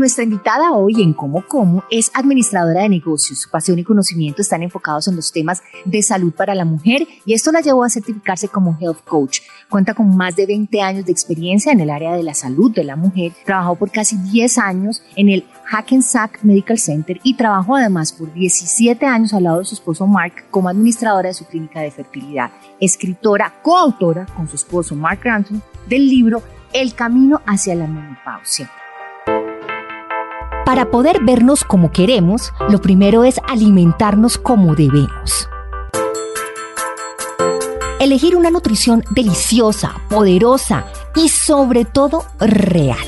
Nuestra invitada hoy en Como Como es administradora de negocios. Su pasión y conocimiento están enfocados en los temas de salud para la mujer y esto la llevó a certificarse como Health Coach. Cuenta con más de 20 años de experiencia en el área de la salud de la mujer. Trabajó por casi 10 años en el Hackensack Medical Center y trabajó además por 17 años al lado de su esposo Mark como administradora de su clínica de fertilidad. Escritora, coautora con su esposo Mark Granton del libro El camino hacia la menopausia. Para poder vernos como queremos, lo primero es alimentarnos como debemos. Elegir una nutrición deliciosa, poderosa y sobre todo real.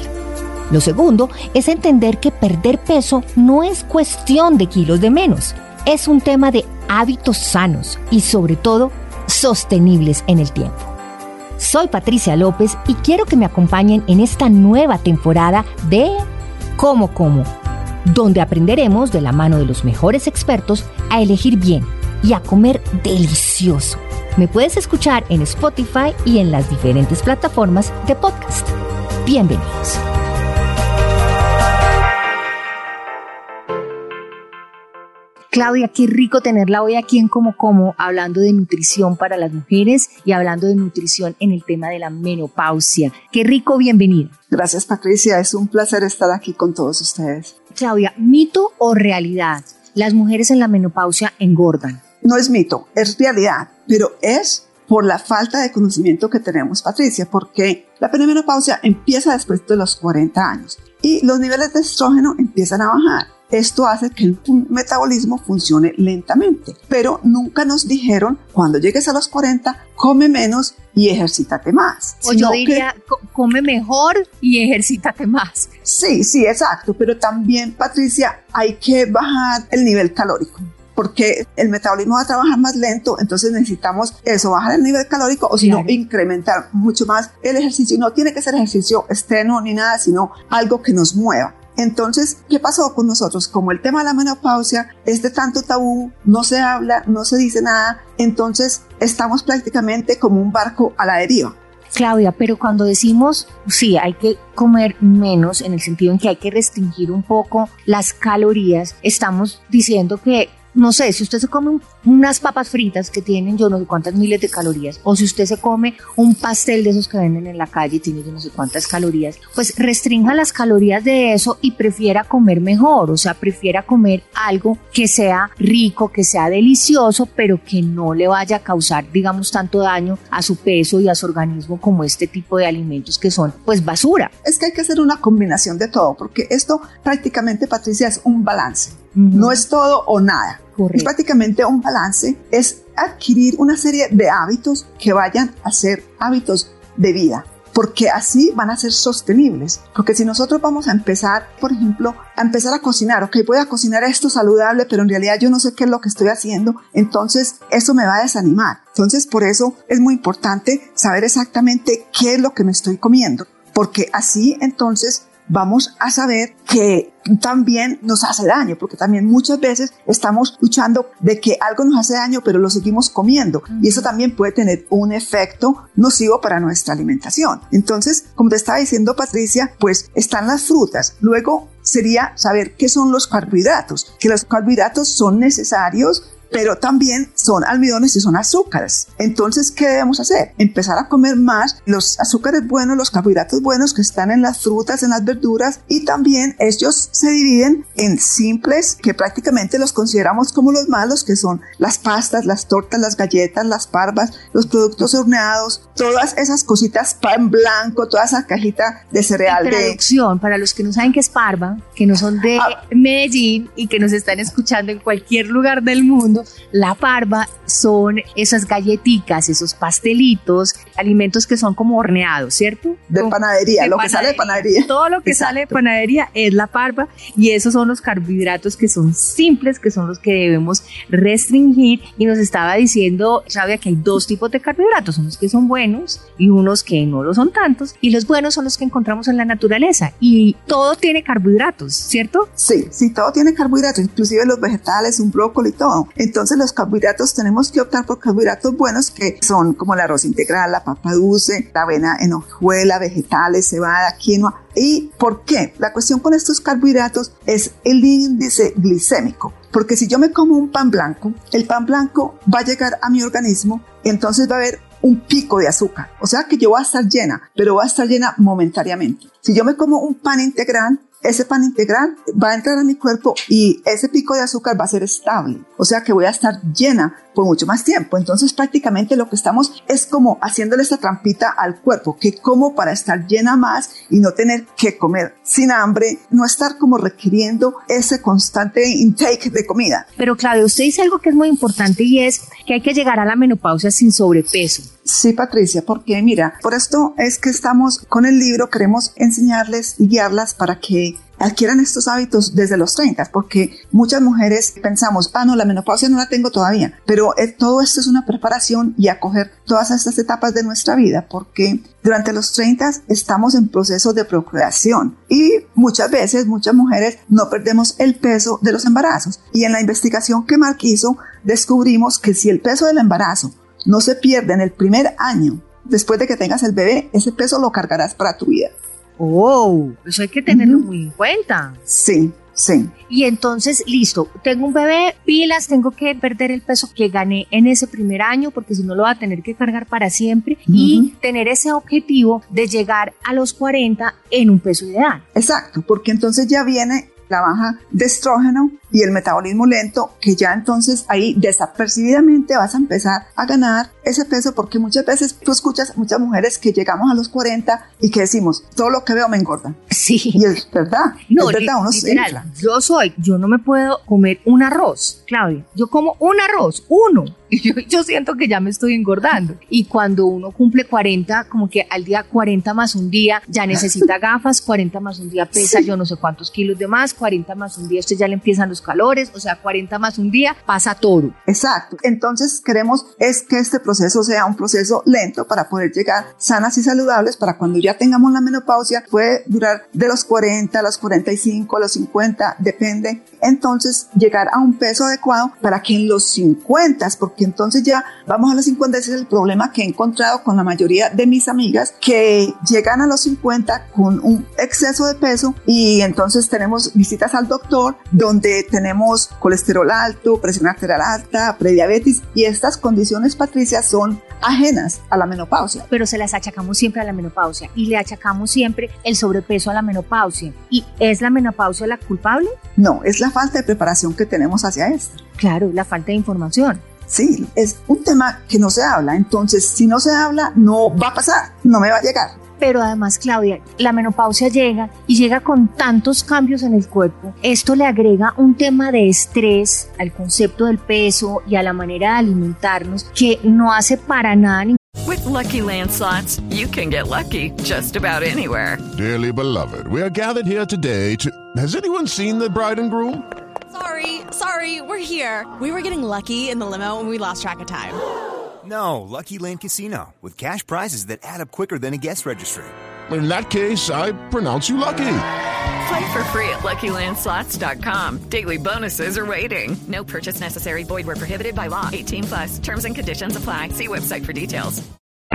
Lo segundo es entender que perder peso no es cuestión de kilos de menos, es un tema de hábitos sanos y sobre todo sostenibles en el tiempo. Soy Patricia López y quiero que me acompañen en esta nueva temporada de Como Como, donde aprenderemos de la mano de los mejores expertos a elegir bien y a comer delicioso. Me puedes escuchar en Spotify y en las diferentes plataformas de podcast. Bienvenidos. Claudia, qué rico tenerla hoy aquí en Como Como, hablando de nutrición para las mujeres y hablando de nutrición en el tema de la menopausia. Qué rico, bienvenida. Gracias Patricia, es un placer estar aquí con todos ustedes. Claudia, ¿mito o realidad? ¿Las mujeres en la menopausia engordan? No es mito, es realidad, pero es por la falta de conocimiento que tenemos, Patricia, porque la perimenopausia empieza después de los 40 años y los niveles de estrógeno empiezan a bajar. Esto hace que el metabolismo funcione lentamente, pero nunca nos dijeron cuando llegues a los 40, come menos y ejercítate más. O yo diría, come mejor y ejercítate más. Sí, sí, exacto, pero también, Patricia, hay que bajar el nivel calórico porque el metabolismo va a trabajar más lento, entonces necesitamos eso, bajar el nivel calórico o si no, incrementar mucho más el ejercicio. No tiene que ser ejercicio externo ni nada, sino algo que nos mueva. Entonces, ¿qué pasó con nosotros? Como el tema de la menopausia es de tanto tabú, no se habla, no se dice nada, entonces estamos prácticamente como un barco a la deriva. Claudia, pero cuando decimos, sí, hay que comer menos, en el sentido en que hay que restringir un poco las calorías, estamos diciendo que no sé, si usted se come unas papas fritas que tienen yo no sé cuántas miles de calorías, o si usted se come un pastel de esos que venden en la calle y tiene yo no sé cuántas calorías, pues restrinja las calorías de eso y prefiera comer mejor, o sea, prefiera comer algo que sea rico, que sea delicioso, pero que no le vaya a causar, digamos, tanto daño a su peso y a su organismo como este tipo de alimentos que son, pues, basura. Es que hay que hacer una combinación de todo, porque esto prácticamente, Patricia, es un balance. No es todo o nada. Es prácticamente un balance, es adquirir una serie de hábitos que vayan a ser hábitos de vida porque así van a ser sostenibles. Porque si nosotros vamos a empezar, por ejemplo, a empezar a cocinar, ok, voy a cocinar esto saludable, pero en realidad yo no sé qué es lo que estoy haciendo, entonces eso me va a desanimar. Entonces por eso es muy importante saber exactamente qué es lo que me estoy comiendo, porque así entonces vamos a saber que también nos hace daño, porque también muchas veces estamos luchando de que algo nos hace daño, pero lo seguimos comiendo. Y eso también puede tener un efecto nocivo para nuestra alimentación. Entonces, como te estaba diciendo Patricia, pues están las frutas. Luego sería saber qué son los carbohidratos, que los carbohidratos son necesarios pero también son almidones y son azúcares. Entonces, ¿qué debemos hacer? Empezar a comer más los azúcares buenos, los carbohidratos buenos que están en las frutas, en las verduras y también ellos se dividen en simples que prácticamente los consideramos como los malos, que son las pastas, las tortas, las galletas, las parvas, los productos horneados, todas esas cositas, pan blanco, toda esa cajita de cereal. Traducción, para los que no saben qué es parva, que no son de ah. Medellín y que nos están escuchando en cualquier lugar del mundo, la parva son esas galletitas, esos pastelitos, alimentos que son como horneados, ¿cierto? De panadería, lo que sale de panadería. Todo lo que sale de panadería es la parva y esos son los carbohidratos que son simples, que son los que debemos restringir y nos estaba diciendo, sabía que hay dos tipos de carbohidratos, unos que son buenos y unos que no lo son tantos y los buenos son los que encontramos en la naturaleza y todo tiene carbohidratos, ¿cierto? Sí, sí, todo tiene carbohidratos, inclusive los vegetales, un brócoli y todo. Entonces los carbohidratos tenemos que optar por carbohidratos buenos que son como el arroz integral, la papa dulce, la avena en hojuela, vegetales, cebada, quinoa. ¿Y por qué? La cuestión con estos carbohidratos es el índice glicémico. Porque si yo me como un pan blanco, el pan blanco va a llegar a mi organismo y entonces va a haber un pico de azúcar. O sea que yo voy a estar llena, pero voy a estar llena momentáneamente. Si yo me como un pan integral, ese pan integral va a entrar a mi cuerpo y ese pico de azúcar va a ser estable. O sea que voy a estar llena por mucho más tiempo. Entonces prácticamente lo que estamos es como haciéndole esta trampita al cuerpo, que como para estar llena más y no tener que comer sin hambre, no estar como requiriendo ese constante intake de comida. Pero Claudia, usted dice algo que es muy importante y es que hay que llegar a la menopausia sin sobrepeso. Sí, Patricia, porque mira, por esto es que estamos con el libro, queremos enseñarles y guiarlas para que adquieran estos hábitos desde los 30, porque muchas mujeres pensamos, ah, no, la menopausia no la tengo todavía, pero eh, todo esto es una preparación y acoger todas estas etapas de nuestra vida, porque durante los 30 estamos en proceso de procreación y muchas veces, muchas mujeres no perdemos el peso de los embarazos. Y en la investigación que Mark hizo, descubrimos que si el peso del embarazo no se pierde en el primer año, después de que tengas el bebé, ese peso lo cargarás para tu vida. Oh, eso hay que tenerlo muy en cuenta. Sí, sí. Y entonces, listo, tengo un bebé, pilas, tengo que perder el peso que gané en ese primer año, porque si no lo va a tener que cargar para siempre, y tener ese objetivo de llegar a los 40 en un peso ideal. Exacto, porque entonces ya viene la baja de estrógeno y el metabolismo lento, que ya entonces ahí desapercibidamente vas a empezar a ganar ese peso, porque muchas veces tú escuchas muchas mujeres que llegamos a los 40 y que decimos, todo lo que veo me engorda. Sí. Y es verdad. No, es verdad, uno se Yo soy, yo no me puedo comer un arroz, Claudia. Yo como un arroz, uno. Y yo, yo siento que ya me estoy engordando. Y cuando uno cumple 40, como que al día 40 más un día ya necesita gafas, 40 más un día pesa yo no sé cuántos kilos de más, 40 más un día usted ya le empiezan los calores, o sea, 40 más un día pasa todo. Exacto. Entonces queremos es que este proceso sea un proceso lento para poder llegar sanas y saludables para cuando ya tengamos la menopausia, puede durar de los 40 a los 45, a los 50, depende. Entonces llegar a un peso adecuado para que en los 50, porque entonces ya vamos a los 50, ese es el problema que he encontrado con la mayoría de mis amigas que llegan a los 50 con un exceso de peso y entonces tenemos visitas al doctor donde tenemos colesterol alto, presión arterial alta, prediabetes y estas condiciones, Patricia, son ajenas a la menopausia. Pero se las achacamos siempre a la menopausia y le achacamos siempre el sobrepeso a la menopausia. ¿Y es la menopausia la culpable? No, es la falta de preparación que tenemos hacia esto. Claro, la falta de información. Sí, es un tema que no se habla, entonces si no se habla no va a pasar, no me va a llegar pero además, Claudia, la menopausia llega y llega con tantos cambios en el cuerpo. Esto le agrega un tema de estrés al concepto del peso y a la manera de alimentarnos que no hace para nada ni With lucky landslots, you can get lucky just about anywhere. Dearly beloved, we are gathered here today to. Has anyone seen the bride and groom? Sorry, sorry, we're here. We were getting lucky in the limo and we lost track of time. No, Lucky Land Casino, with cash prizes that add up quicker than a guest registry. In that case, I pronounce you lucky. Play for free at LuckyLandSlots.com. Daily bonuses are waiting. No purchase necessary. Void where prohibited by law. 18 plus. Terms and conditions apply. See website for details.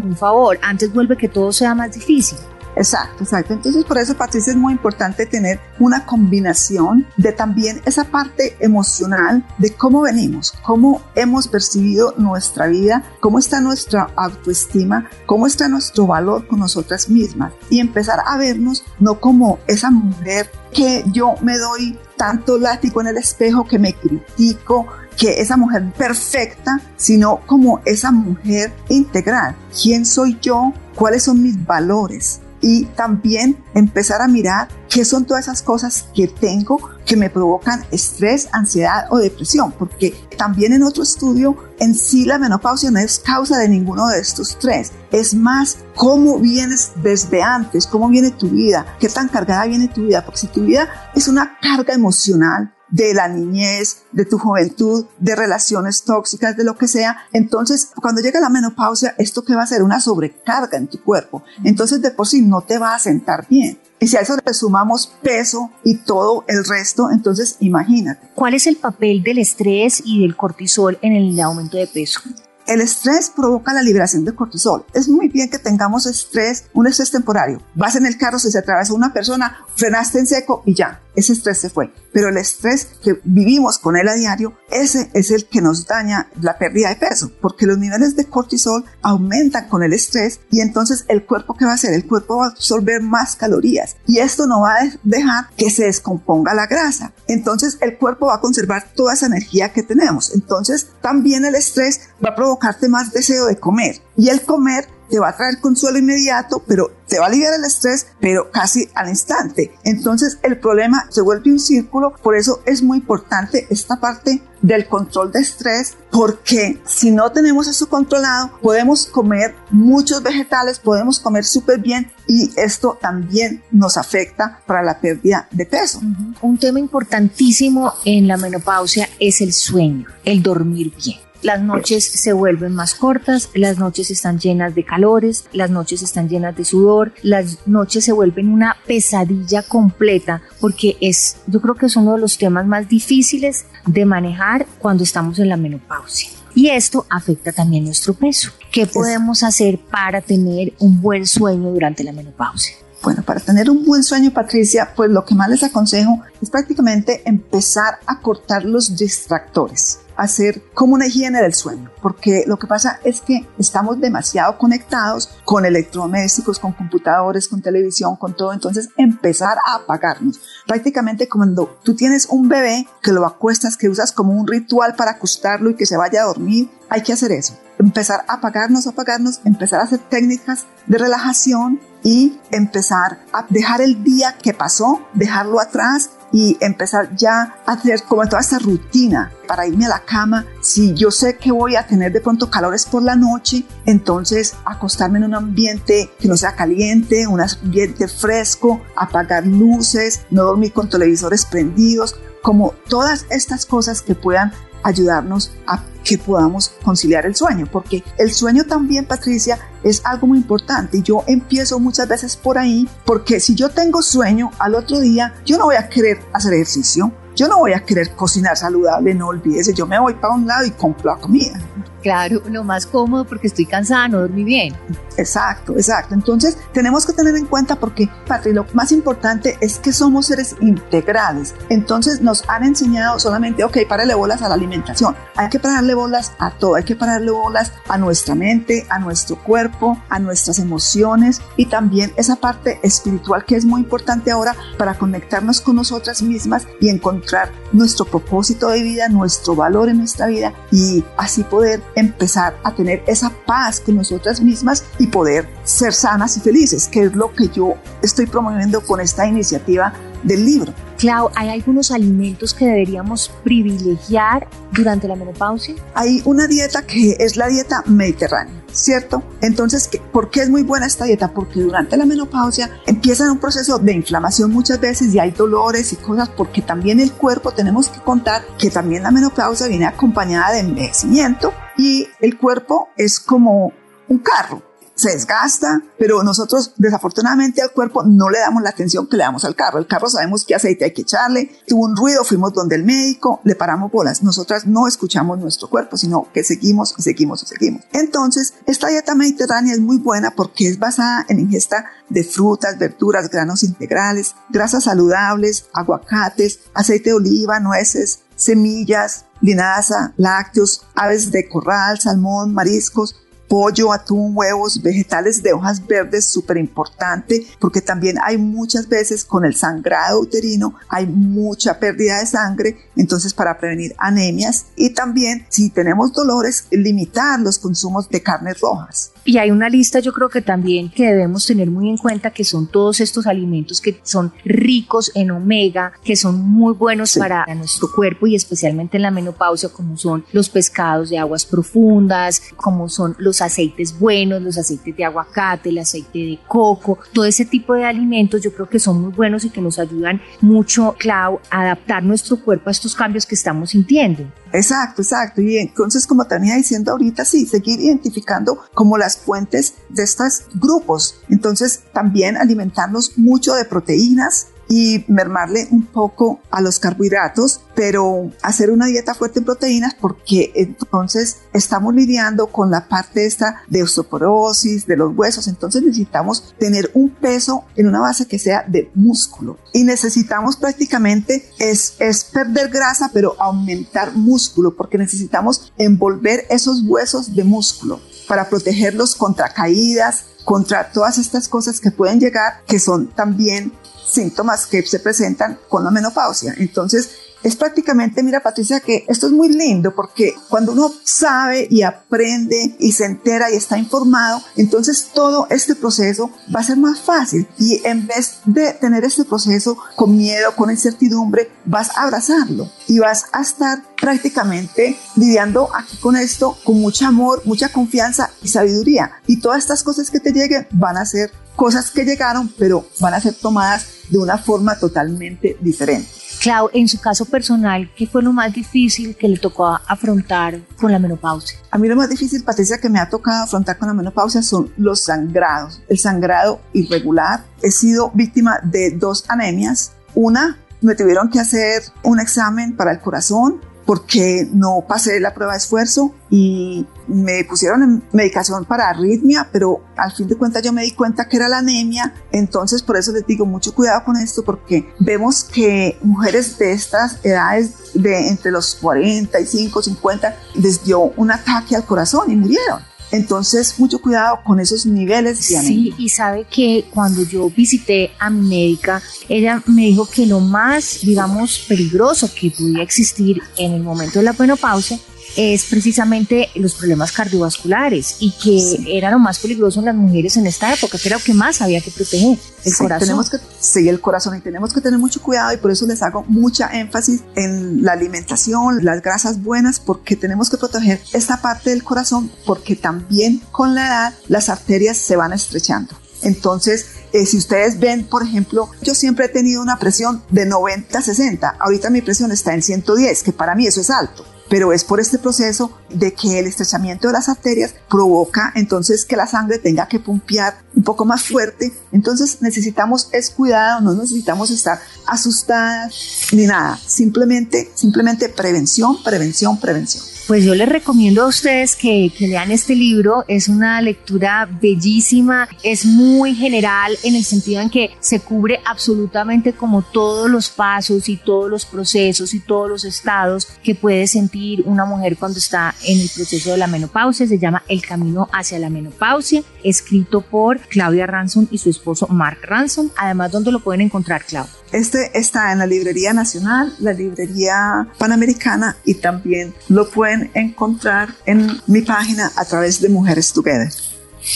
Un favor, antes vuelve que todo sea más difícil. Exacto, exacto. Entonces por eso, Patricia, es muy importante tener una combinación de también esa parte emocional de cómo venimos, cómo hemos percibido nuestra vida, cómo está nuestra autoestima, cómo está nuestro valor con nosotras mismas y empezar a vernos no como esa mujer que yo me doy tanto látigo en el espejo que me critico, que esa mujer perfecta, sino como esa mujer integral. ¿Quién soy yo? ¿Cuáles son mis valores? Y también empezar a mirar qué son todas esas cosas que tengo que me provocan estrés, ansiedad o depresión, porque también en otro estudio, en sí la menopausia no es causa de ninguno de estos tres, es más cómo vienes desde antes, cómo viene tu vida, qué tan cargada viene tu vida, porque si tu vida es una carga emocional, de la niñez, de tu juventud, de relaciones tóxicas, de lo que sea. Entonces, cuando llega la menopausia, esto que va a ser una sobrecarga en tu cuerpo. Entonces, de por sí no te va a sentar bien. Y si a eso le sumamos peso y todo el resto, entonces imagínate. ¿Cuál es el papel del estrés y del cortisol en el aumento de peso? El estrés provoca la liberación de cortisol. Es muy bien que tengamos estrés, un estrés temporario. Vas en el carro, se se atravesó una persona, frenaste en seco y ya, ese estrés se fue. Pero el estrés que vivimos con él a diario, ese es el que nos daña la pérdida de peso, porque los niveles de cortisol aumentan con el estrés y entonces el cuerpo ¿qué va a hacer? El cuerpo va a absorber más calorías y esto no va a dejar que se descomponga la grasa. Entonces el cuerpo va a conservar toda esa energía que tenemos. Entonces también el estrés va a provocarte más deseo de comer y el comer te va a traer consuelo inmediato, pero te va a aliviar el estrés, pero casi al instante. Entonces el problema se vuelve un círculo, por eso es muy importante esta parte del control de estrés, porque si no tenemos eso controlado, podemos comer muchos vegetales, podemos comer súper bien y esto también nos afecta para la pérdida de peso. Un tema importantísimo en la menopausia es el sueño, el dormir bien. Las noches se vuelven más cortas, las noches están llenas de calores, las noches están llenas de sudor, las noches se vuelven una pesadilla completa porque es, yo creo que es uno de los temas más difíciles de manejar cuando estamos en la menopausia. Y esto afecta también nuestro peso. ¿Qué podemos hacer para tener un buen sueño durante la menopausia? Bueno, para tener un buen sueño, Patricia, pues lo que más les aconsejo es prácticamente empezar a cortar los distractores hacer como una higiene del sueño, porque lo que pasa es que estamos demasiado conectados con electrodomésticos, con computadores, con televisión, con todo, entonces empezar a apagarnos. Prácticamente cuando tú tienes un bebé que lo acuestas, que usas como un ritual para acostarlo y que se vaya a dormir, hay que hacer eso. Empezar a apagarnos, apagarnos, empezar a hacer técnicas de relajación y empezar a dejar el día que pasó, dejarlo atrás y empezar ya a hacer como toda esta rutina para irme a la cama. Si yo sé que voy a tener de pronto calores por la noche, entonces acostarme en un ambiente que no sea caliente, un ambiente fresco, apagar luces, no dormir con televisores prendidos, como todas estas cosas que puedan ayudarnos a que podamos conciliar el sueño, porque el sueño también, Patricia, es algo muy importante. Yo empiezo muchas veces por ahí, porque si yo tengo sueño al otro día, yo no voy a querer hacer ejercicio, yo no voy a querer cocinar saludable, no olvídese, yo me voy para un lado y compro la comida. Claro, lo más cómodo porque estoy cansada, no dormí bien. Exacto, exacto. Entonces tenemos que tener en cuenta porque, Patri, lo más importante es que somos seres integrales. Entonces nos han enseñado solamente, ok, párale bolas a la alimentación. Hay que pararle bolas a todo, hay que pararle bolas a nuestra mente, a nuestro cuerpo, a nuestras emociones y también esa parte espiritual que es muy importante ahora para conectarnos con nosotras mismas y encontrar nuestro propósito de vida, nuestro valor en nuestra vida y así poder empezar a tener esa paz con nosotras mismas y poder ser sanas y felices, que es lo que yo estoy promoviendo con esta iniciativa del libro. Clau, ¿hay algunos alimentos que deberíamos privilegiar durante la menopausia? Hay una dieta que es la dieta mediterránea, ¿cierto? Entonces, ¿por qué es muy buena esta dieta? Porque durante la menopausia empieza un proceso de inflamación muchas veces y hay dolores y cosas, porque también el cuerpo tenemos que contar que también la menopausia viene acompañada de envejecimiento y el cuerpo es como un carro se desgasta, pero nosotros desafortunadamente al cuerpo no le damos la atención que le damos al carro. El carro sabemos qué aceite hay que echarle, tuvo un ruido, fuimos donde el médico, le paramos bolas. Nosotras no escuchamos nuestro cuerpo, sino que seguimos y seguimos y seguimos. Entonces, esta dieta mediterránea es muy buena porque es basada en ingesta de frutas, verduras, granos integrales, grasas saludables, aguacates, aceite de oliva, nueces, semillas, linaza, lácteos, aves de corral, salmón, mariscos, pollo, atún, huevos, vegetales de hojas verdes, súper importante, porque también hay muchas veces con el sangrado uterino, hay mucha pérdida de sangre, entonces para prevenir anemias y también si tenemos dolores, limitar los consumos de carnes rojas. Y hay una lista yo creo que también que debemos tener muy en cuenta que son todos estos alimentos que son ricos en omega, que son muy buenos para nuestro cuerpo y especialmente en la menopausia como son los pescados de aguas profundas, como son los aceites buenos, los aceites de aguacate, el aceite de coco, todo ese tipo de alimentos yo creo que son muy buenos y que nos ayudan mucho, Clau, a adaptar nuestro cuerpo a estos cambios que estamos sintiendo. Exacto, exacto. Y entonces, como te venía diciendo ahorita, sí, seguir identificando como las fuentes de estos grupos. Entonces, también alimentarnos mucho de proteínas, y mermarle un poco a los carbohidratos, pero hacer una dieta fuerte en proteínas porque entonces estamos lidiando con la parte esta de osteoporosis, de los huesos, entonces necesitamos tener un peso en una base que sea de músculo. Y necesitamos prácticamente es, es perder grasa pero aumentar músculo porque necesitamos envolver esos huesos de músculo para protegerlos contra caídas, contra todas estas cosas que pueden llegar, que son también síntomas que se presentan con la menopausia. Entonces, es prácticamente, mira Patricia, que esto es muy lindo porque cuando uno sabe y aprende y se entera y está informado, entonces todo este proceso va a ser más fácil y en vez de tener este proceso con miedo, con incertidumbre, vas a abrazarlo y vas a estar prácticamente lidiando aquí con esto con mucho amor, mucha confianza y sabiduría. Y todas estas cosas que te lleguen van a ser cosas que llegaron, pero van a ser tomadas de una forma totalmente diferente. Clau, en su caso personal, ¿qué fue lo más difícil que le tocó afrontar con la menopausia? A mí lo más difícil, Patricia, que me ha tocado afrontar con la menopausia son los sangrados. El sangrado irregular. He sido víctima de dos anemias. Una, me tuvieron que hacer un examen para el corazón porque no pasé la prueba de esfuerzo y me pusieron en medicación para arritmia, pero al fin de cuentas yo me di cuenta que era la anemia, entonces por eso les digo mucho cuidado con esto porque vemos que mujeres de estas edades de entre los 45, 50 les dio un ataque al corazón y murieron. Entonces, mucho cuidado con esos niveles de Sí, y sabe que cuando yo visité a mi médica, ella me dijo que lo más, digamos, peligroso que podía existir en el momento de la menopausia es precisamente los problemas cardiovasculares y que era lo más peligroso en las mujeres en esta época, que era lo que más había que proteger, el corazón. Tenemos que seguir el corazón y tenemos que tener mucho cuidado y por eso les hago mucha énfasis en la alimentación, las grasas buenas, porque tenemos que proteger esta parte del corazón, porque también con la edad las arterias se van estrechando. Entonces, eh, si ustedes ven, por ejemplo, yo siempre he tenido una presión de 90-60, ahorita mi presión está en 110, que para mí eso es alto pero es por este proceso de que el estrechamiento de las arterias provoca entonces que la sangre tenga que pumpear un poco más fuerte. Entonces necesitamos es cuidado, no necesitamos estar asustadas ni nada, simplemente, simplemente prevención, prevención, prevención. Pues yo les recomiendo a ustedes que, que, lean este libro. Es una lectura bellísima, es muy general en el sentido en que se cubre absolutamente como todos los pasos y todos los procesos y todos los estados que puede sentir una mujer cuando está en el proceso de la menopausia. Se llama El Camino hacia la Menopausia, escrito por Claudia Ransom y su esposo Mark Ransom. Además, ¿dónde lo pueden encontrar, Claudia? Este está en la Librería Nacional, la Librería Panamericana y también lo pueden encontrar en mi página a través de Mujeres Together.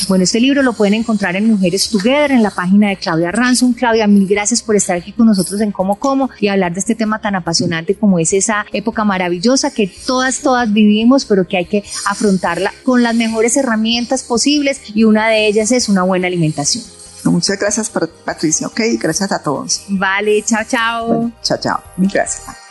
Bueno, este libro lo pueden encontrar en Mujeres Together, en la página de Claudia Ransom. Claudia, mil gracias por estar aquí con nosotros en Como Como y hablar de este tema tan apasionante como es esa época maravillosa que todas, todas vivimos, pero que hay que afrontarla con las mejores herramientas posibles y una de ellas es una buena alimentación. Muchas gracias, Patricia, ok, gracias a todos. Vale, chao, chao. Bueno, chao, chao. Gracias.